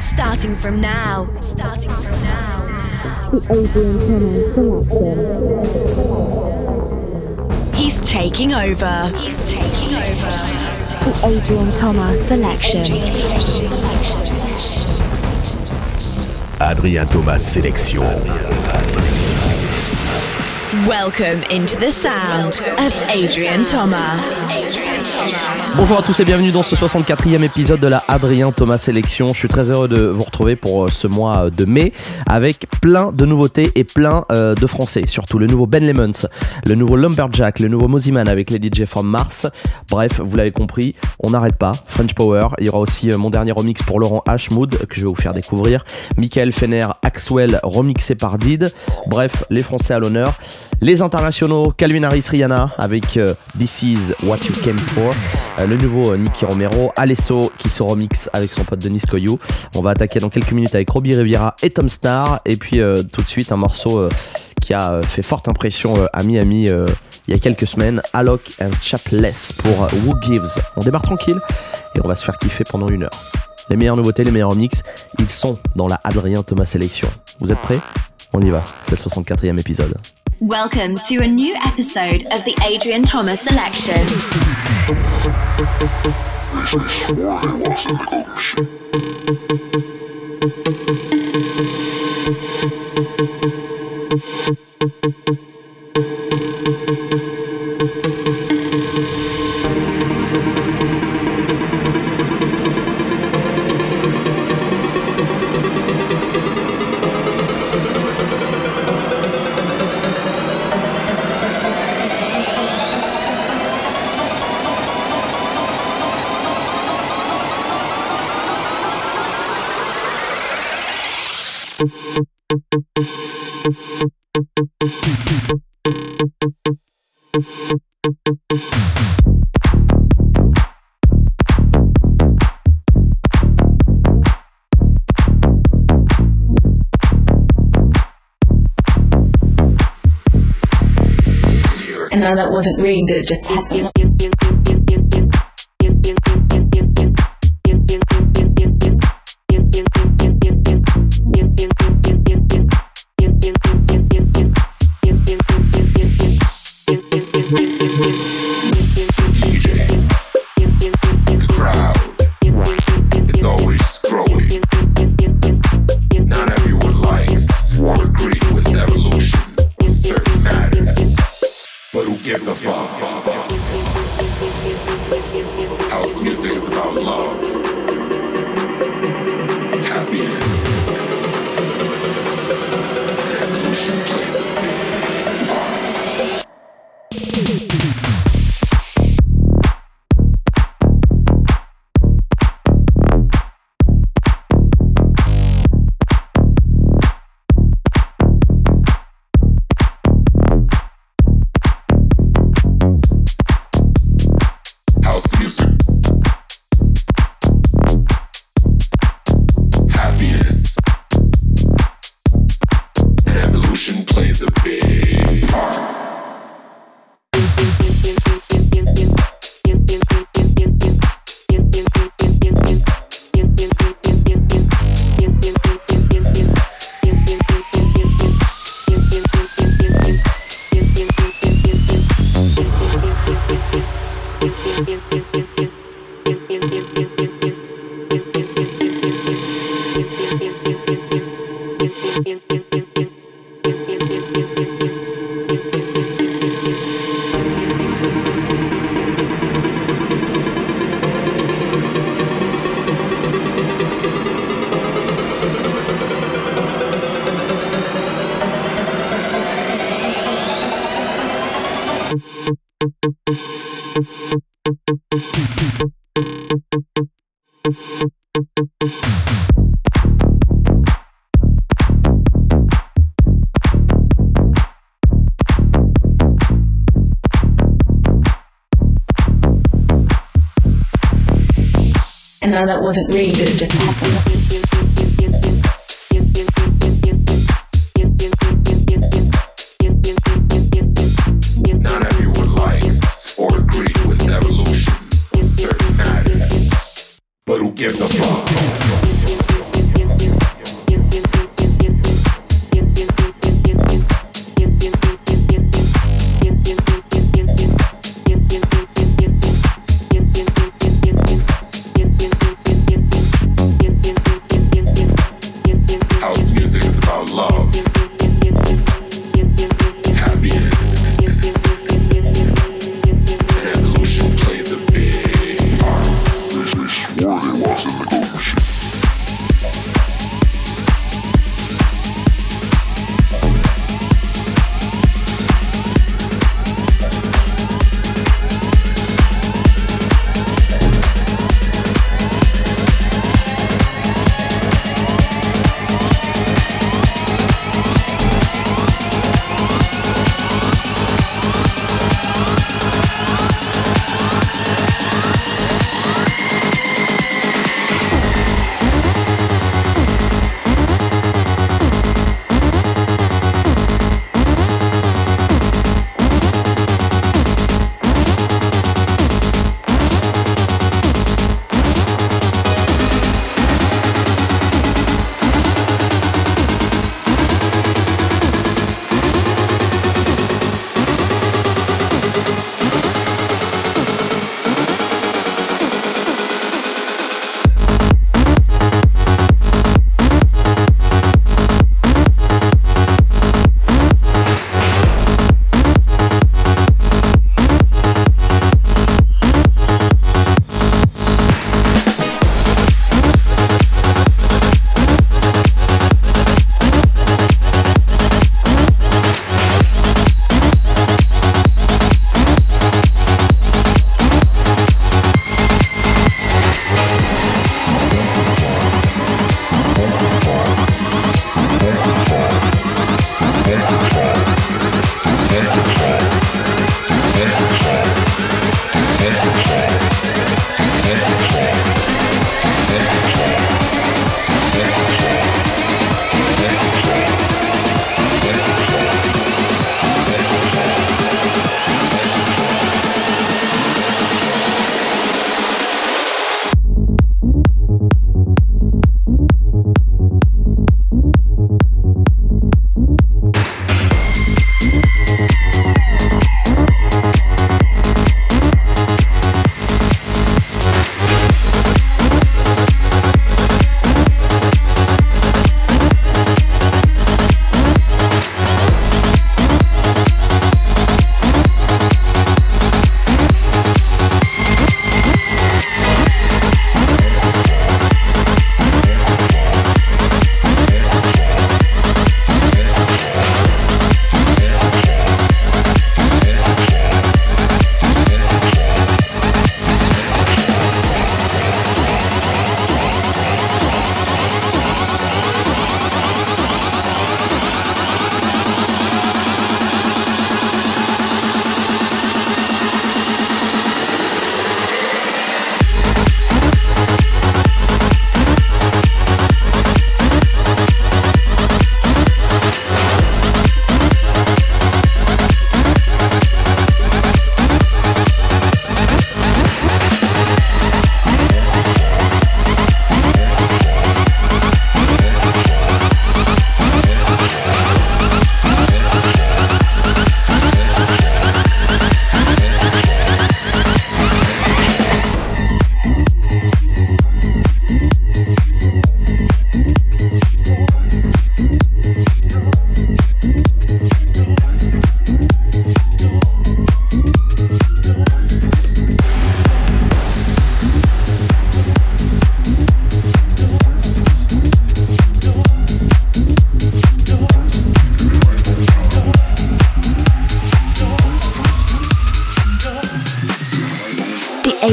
Starting from now. Starting from now. The Adrian He's taking over. He's taking over. The Adrian Thomas selection. Adrian Thomas selection. Welcome into the sound of Adrian Thomas. Bonjour à tous et bienvenue dans ce 64e épisode de la Adrien Thomas Sélection. Je suis très heureux de vous retrouver pour euh, ce mois euh, de mai avec plein de nouveautés et plein euh, de français. Surtout le nouveau Ben Lemons, le nouveau Lumberjack, le nouveau Moziman avec les DJ from Mars. Bref, vous l'avez compris, on n'arrête pas. French Power. Il y aura aussi mon dernier remix pour Laurent Ashmood que je vais vous faire découvrir. Michael Fener, Axwell remixé par Did. Bref, les français à l'honneur. Les internationaux, Calvin Harris, Rihanna avec This Is What You Came For. Euh, le nouveau euh, Nicky Romero, Alesso qui se remix avec son pote Denis Koyou. On va attaquer dans quelques minutes avec Robbie Riviera et Tom Star. Et puis euh, tout de suite un morceau qui a fait forte impression à Miami il y a quelques semaines, Alok and Chapless pour Who Gives. On démarre tranquille et on va se faire kiffer pendant une heure. Les meilleures nouveautés, les meilleurs remix, ils sont dans la Adrien Thomas Sélection. Vous êtes prêts? On y va, c'est le 64e épisode. Welcome to a new episode of the Adrian Thomas Selection. And that wasn't really good, just And now that wasn't really good, just happened.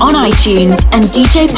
On iTunes and djpod.fr.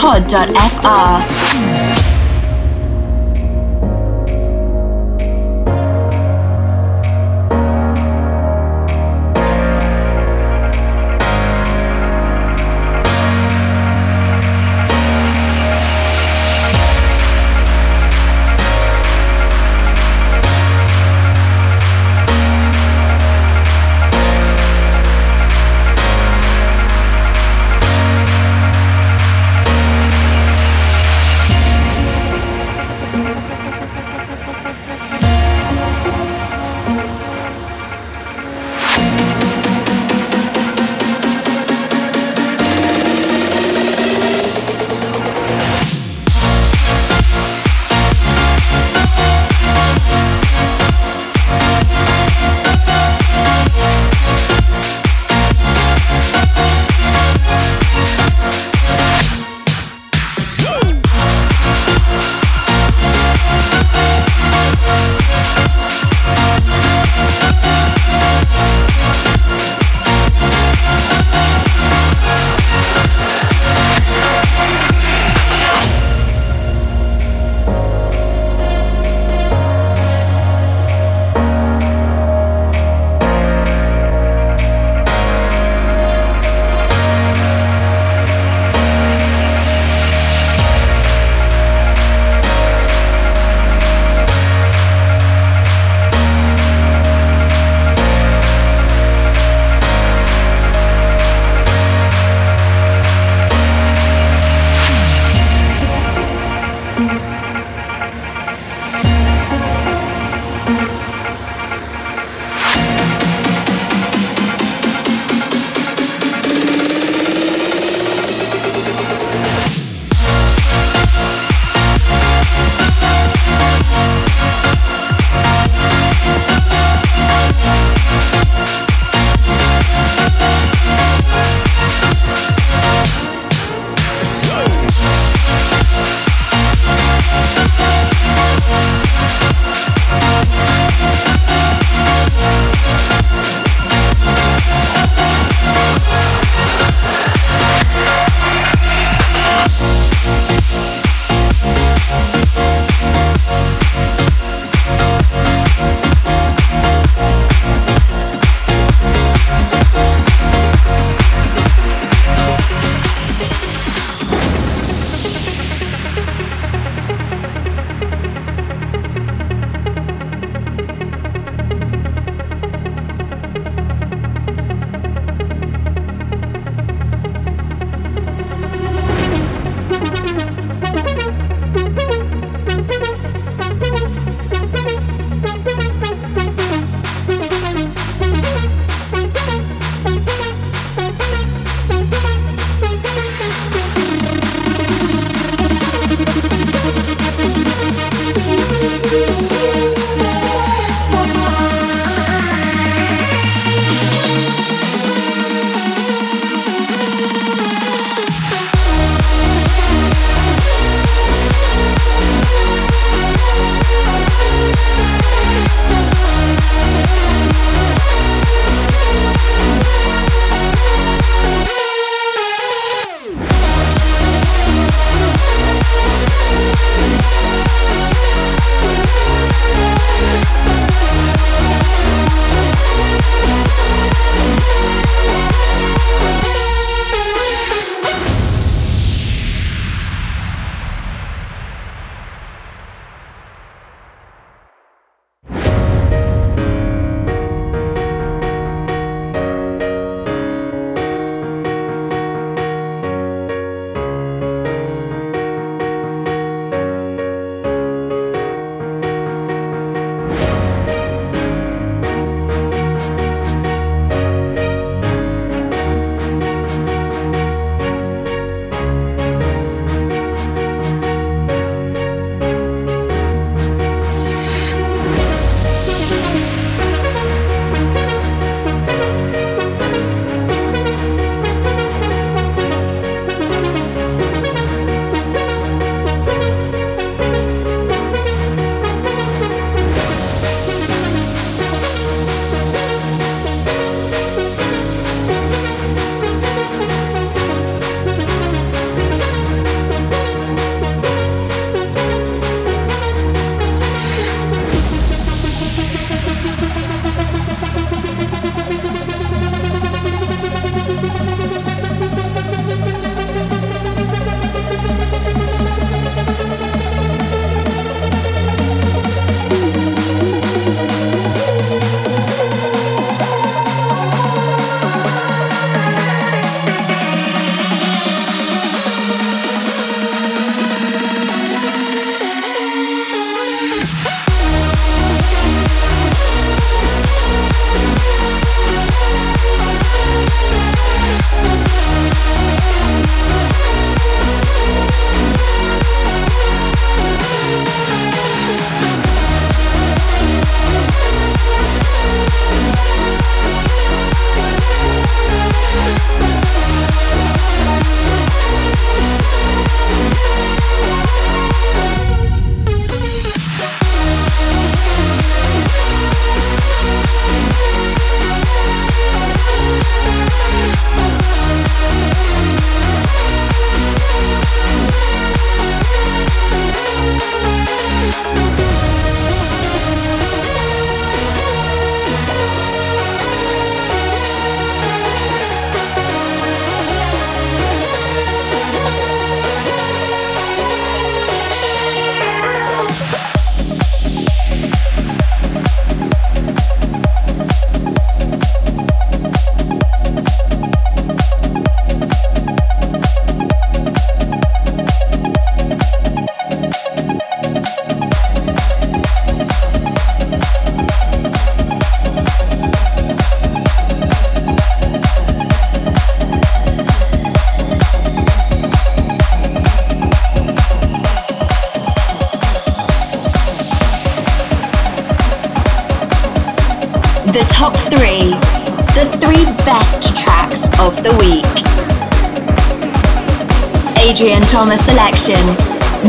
Thomas selection.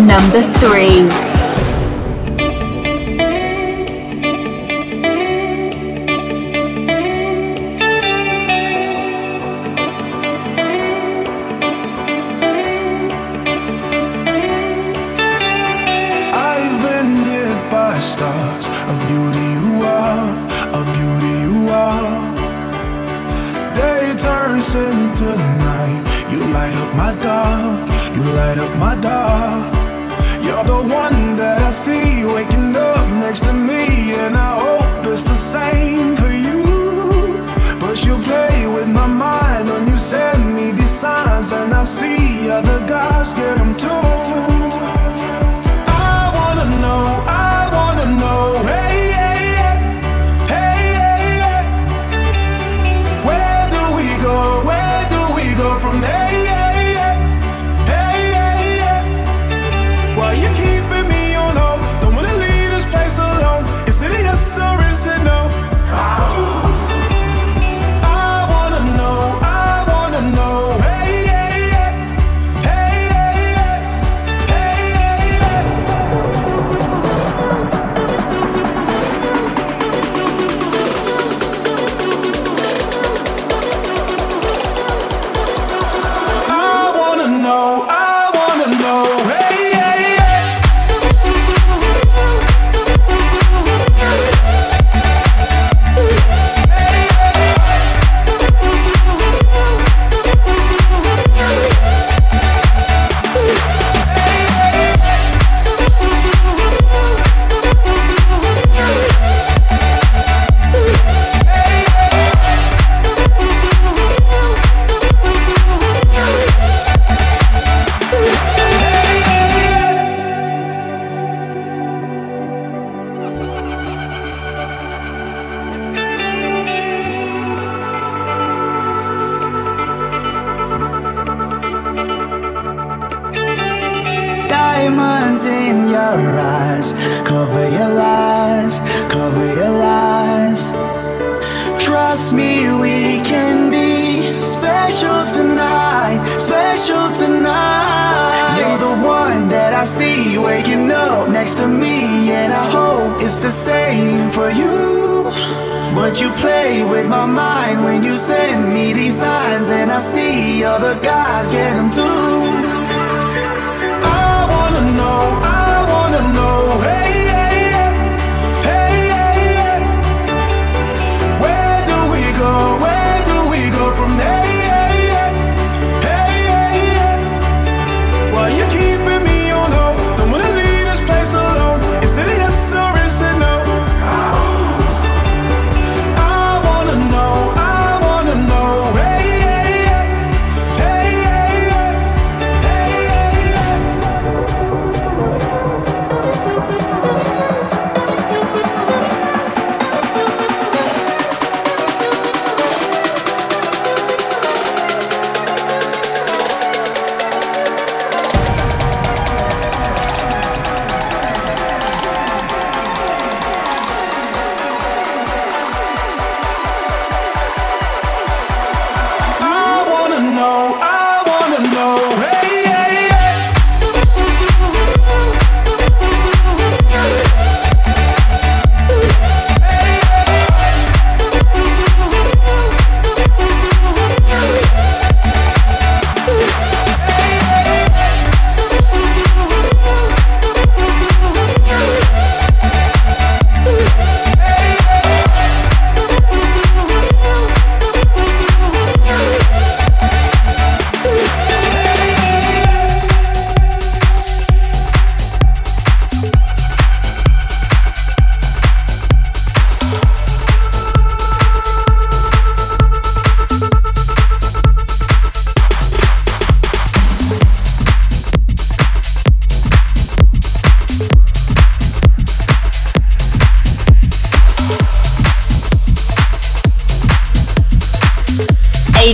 Number three.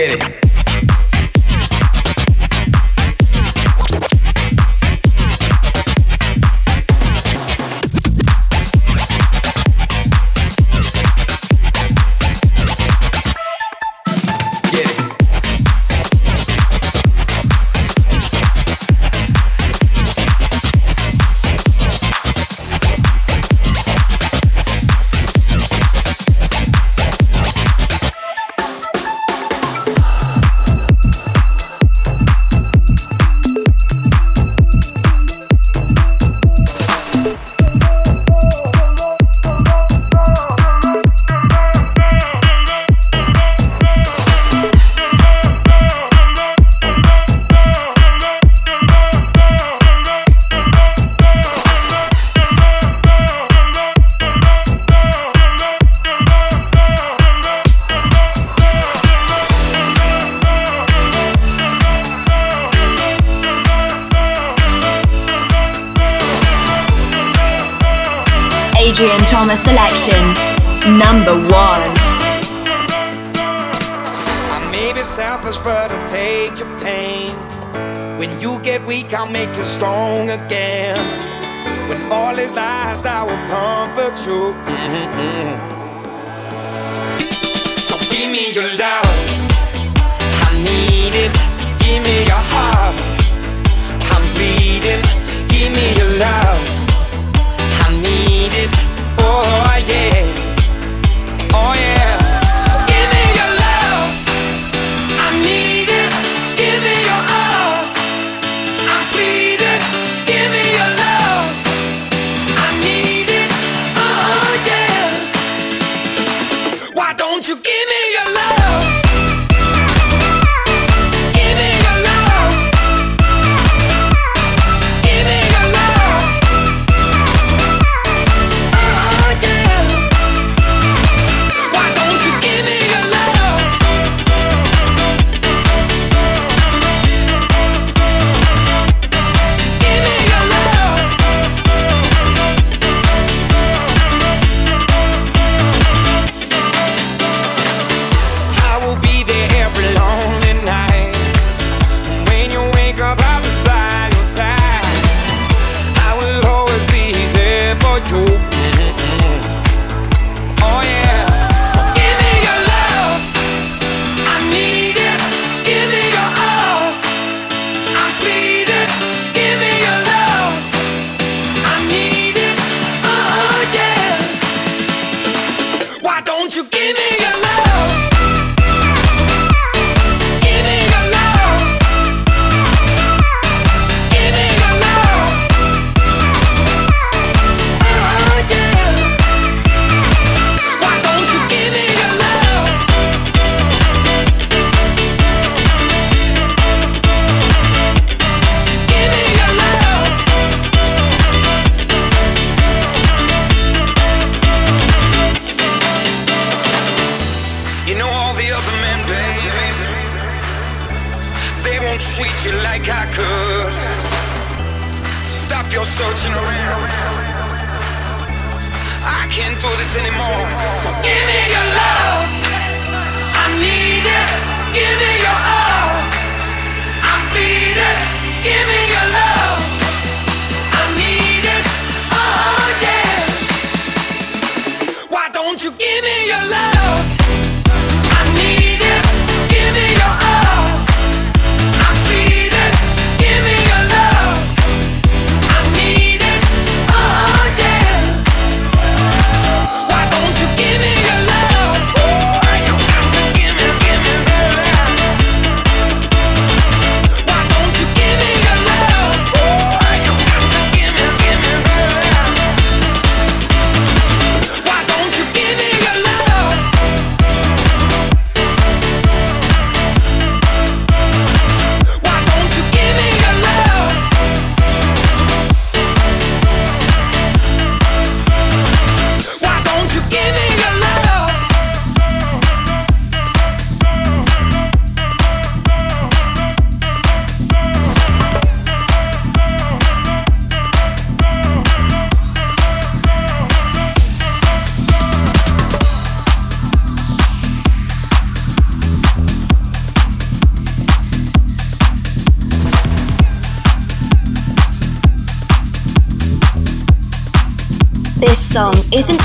Adrian comfort you. Mm-hmm.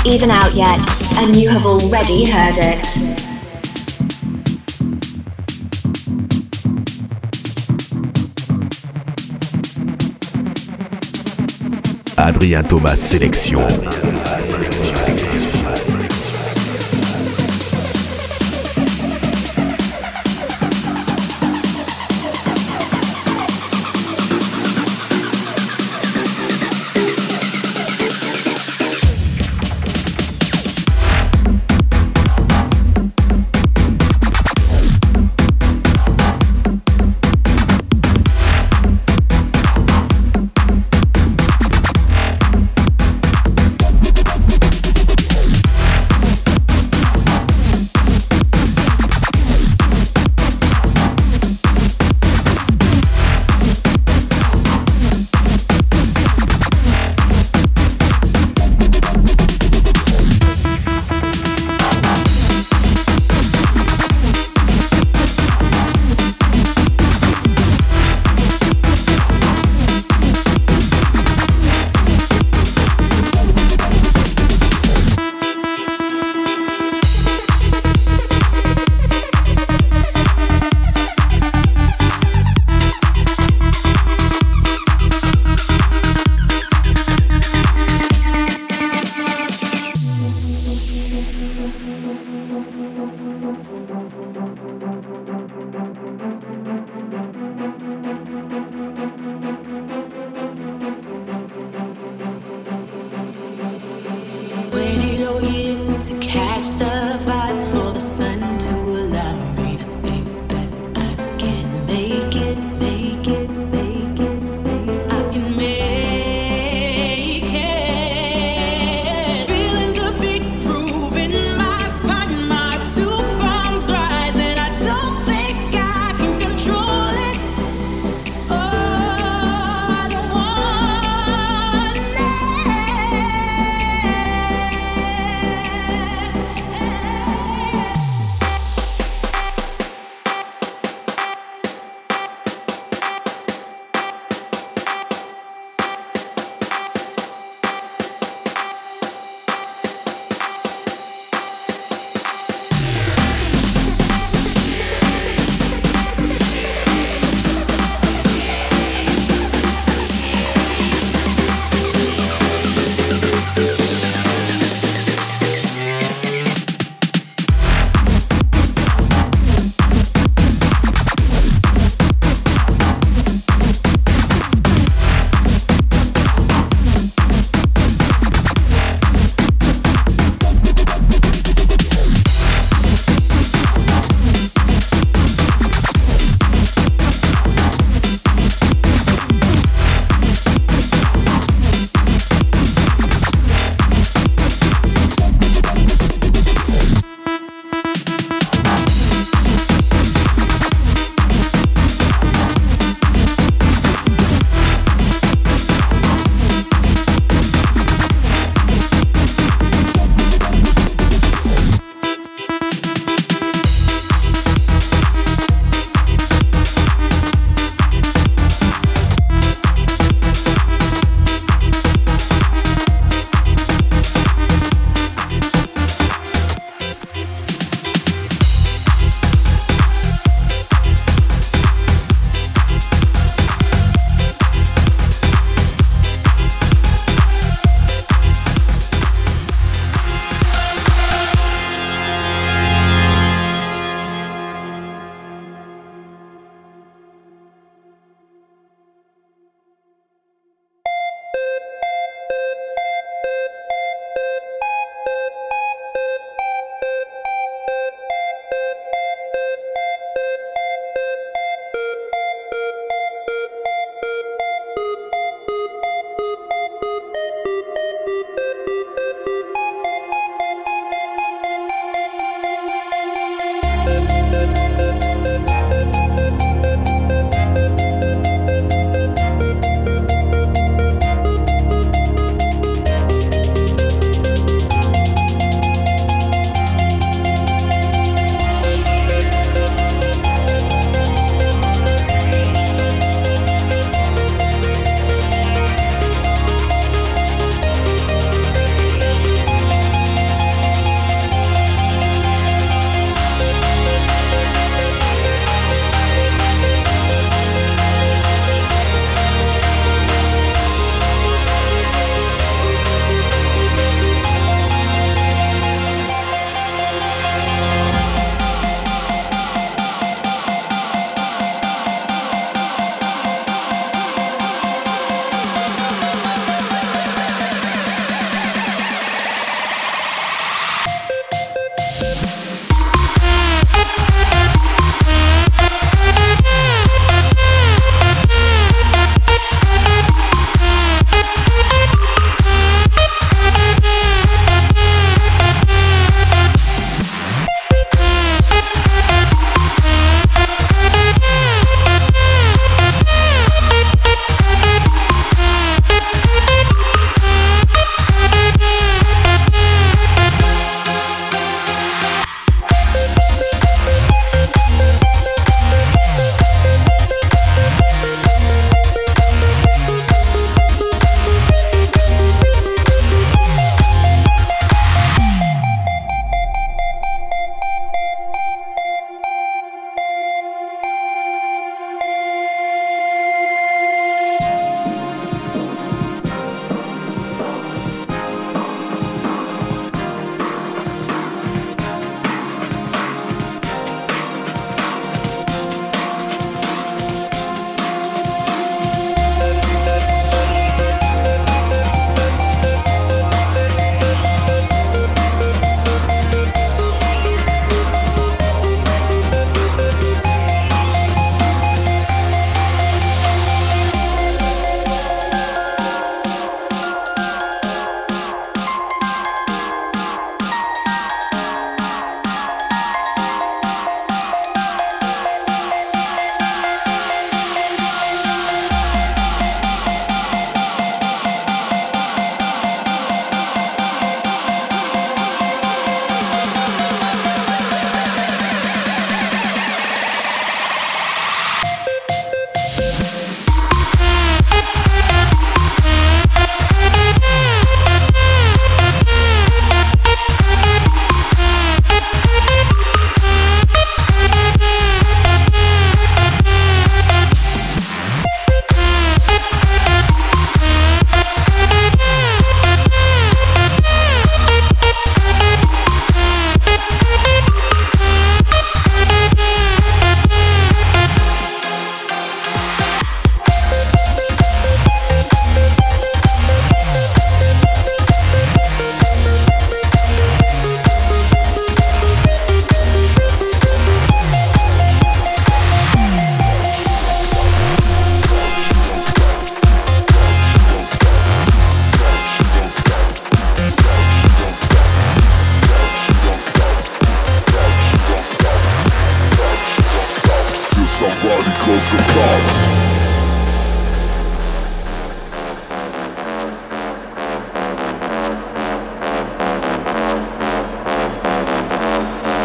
even out yet, and you have already heard it. Adrien Thomas Sélection.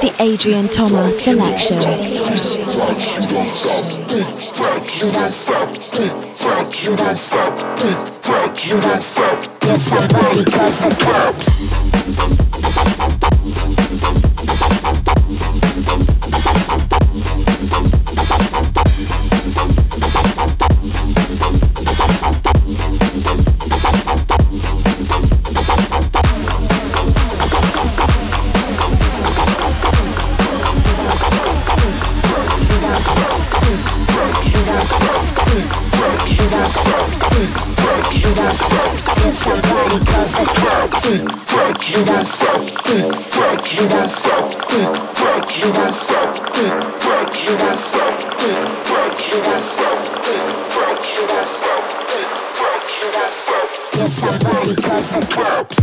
The Adrian Thomas selection. Somebody calls the cops. Give somebody cause the cops.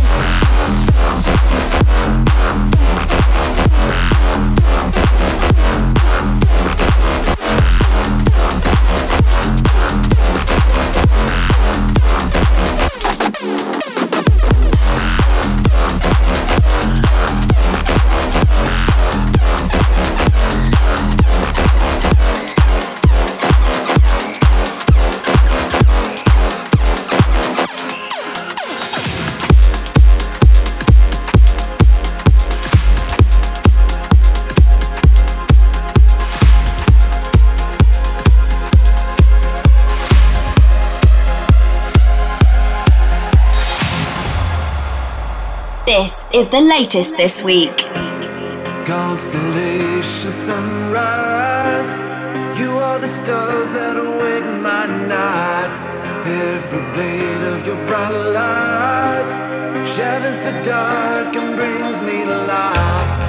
is the latest this week. Constellation sunrise, you are the stars that awake my night. Every blade of your bright light shatters the dark and brings me life.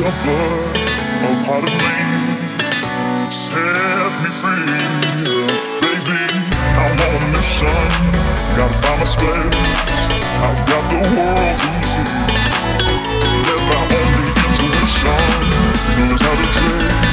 discover a part of me. Set me free, baby. I'm on a mission. Gotta find my space. I've got the world to see. Let my only intuition knows how to trace.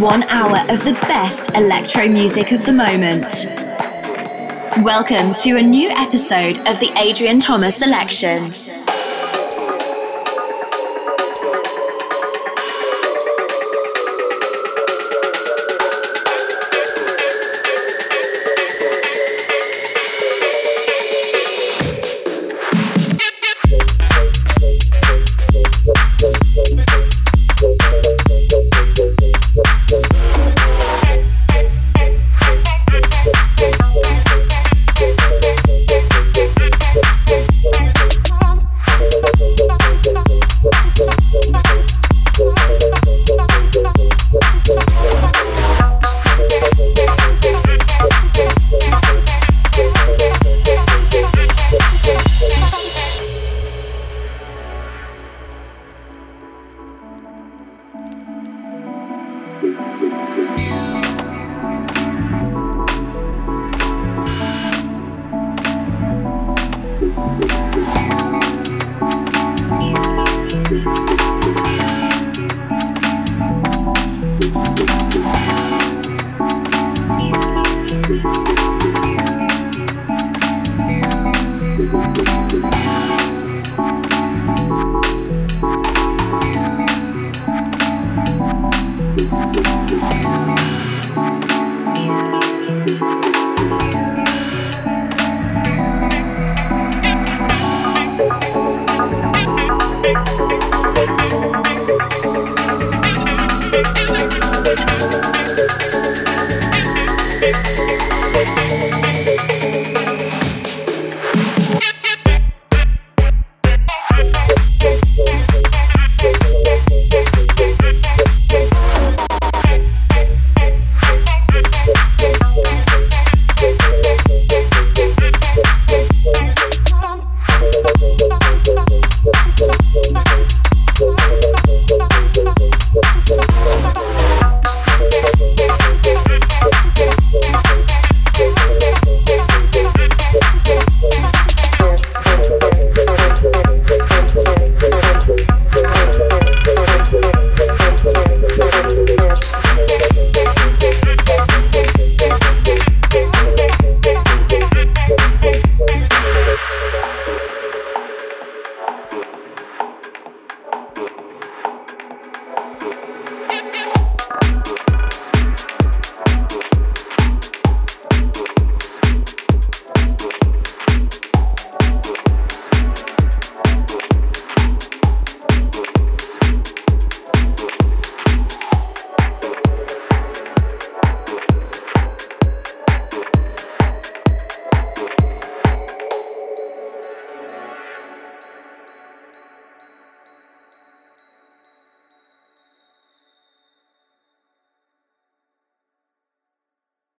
one hour of the best electro music of the moment. Welcome to a new episode of the Adrian Thomas Selection.